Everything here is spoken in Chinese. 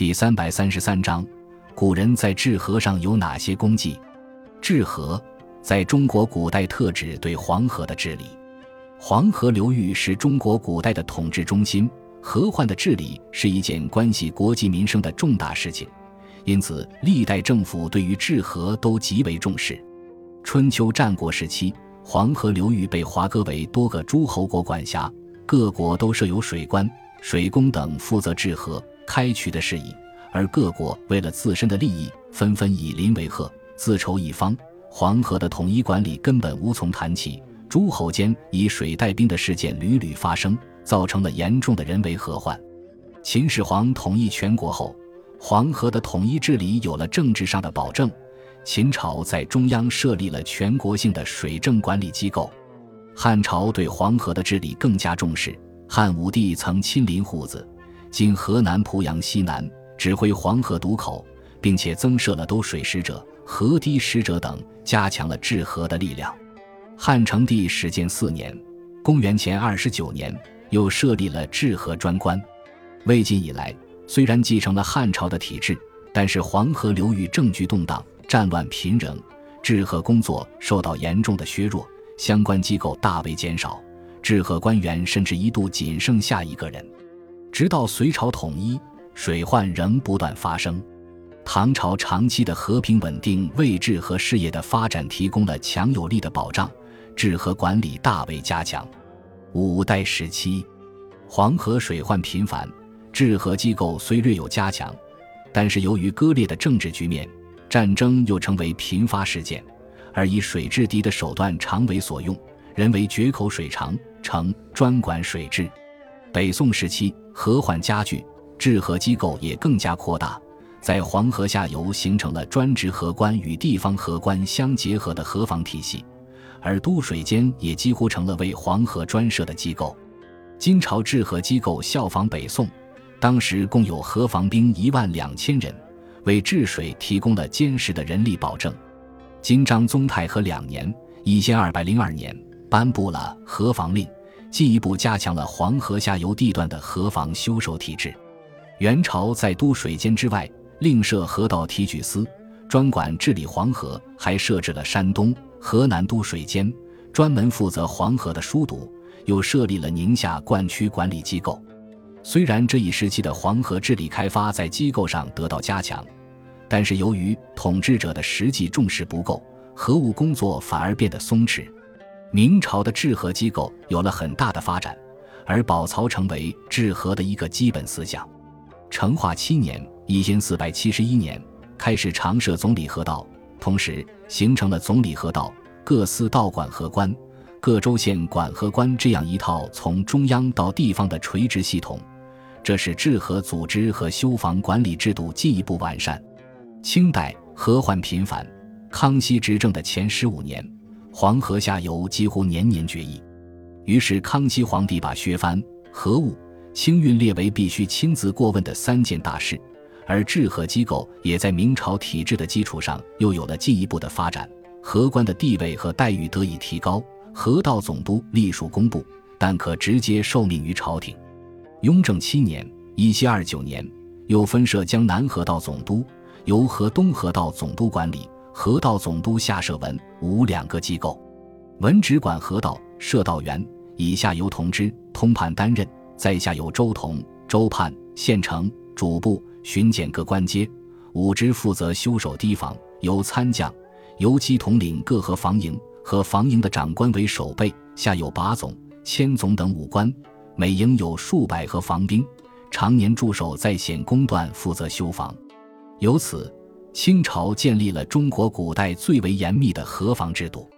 第三百三十三章，古人在治河上有哪些功绩？治河在中国古代特指对黄河的治理。黄河流域是中国古代的统治中心，河患的治理是一件关系国计民生的重大事情，因此历代政府对于治河都极为重视。春秋战国时期，黄河流域被划割为多个诸侯国管辖，各国都设有水官、水工等负责治河。开渠的事宜，而各国为了自身的利益，纷纷以邻为壑，自筹一方。黄河的统一管理根本无从谈起，诸侯间以水带兵的事件屡屡发生，造成了严重的人为祸患。秦始皇统一全国后，黄河的统一治理有了政治上的保证，秦朝在中央设立了全国性的水政管理机构。汉朝对黄河的治理更加重视，汉武帝曾亲临户子。今河南濮阳西南，指挥黄河渡口，并且增设了兜水使者、河堤使者等，加强了治河的力量。汉成帝始建四年（公元前二十九年），又设立了治河专官。魏晋以来，虽然继承了汉朝的体制，但是黄河流域政局动荡，战乱频仍，治河工作受到严重的削弱，相关机构大为减少，治河官员甚至一度仅剩下一个人。直到隋朝统一，水患仍不断发生。唐朝长期的和平稳定为治河事业的发展提供了强有力的保障，治河管理大为加强。五代时期，黄河水患频繁，治河机构虽略有加强，但是由于割裂的政治局面，战争又成为频发事件，而以水制敌的手段常为所用，人为决口水长，成专管水治。北宋时期。河患加剧，治河机构也更加扩大，在黄河下游形成了专职河官与地方河官相结合的河防体系，而都水监也几乎成了为黄河专设的机构。金朝治河机构效仿北宋，当时共有河防兵一万两千人，为治水提供了坚实的人力保证。金章宗太和两年（一千二百零二年）颁布了河防令。进一步加强了黄河下游地段的河防修守体制。元朝在都水监之外，另设河道提举司，专管治理黄河，还设置了山东、河南都水监，专门负责黄河的疏堵，又设立了宁夏灌区管理机构。虽然这一时期的黄河治理开发在机构上得到加强，但是由于统治者的实际重视不够，河务工作反而变得松弛。明朝的治河机构有了很大的发展，而保曹成为治河的一个基本思想。成化七年（一千四百七十一年）开始常设总理河道，同时形成了总理河道、各司道管河官、各州县管河官这样一套从中央到地方的垂直系统，这使治河组织和修防管理制度进一步完善。清代河患频繁，康熙执政的前十五年。黄河下游几乎年年决议，于是康熙皇帝把削藩、河务、清运列为必须亲自过问的三件大事，而治河机构也在明朝体制的基础上又有了进一步的发展，河官的地位和待遇得以提高。河道总督隶属工部，但可直接受命于朝廷。雍正七年（一七二九年），又分设江南河道总督，由河东河道总督管理。河道总督下设文武两个机构，文只管河道，设道员，以下由同知、通判担任；在下有州同、州判、县丞、主簿、巡检各官阶；武职负责修守堤防，由参将、游击统领各河防营，和防营的长官为守备，下有把总、千总等武官，每营有数百河防兵，常年驻守在险工段，负责修防。由此。清朝建立了中国古代最为严密的河防制度。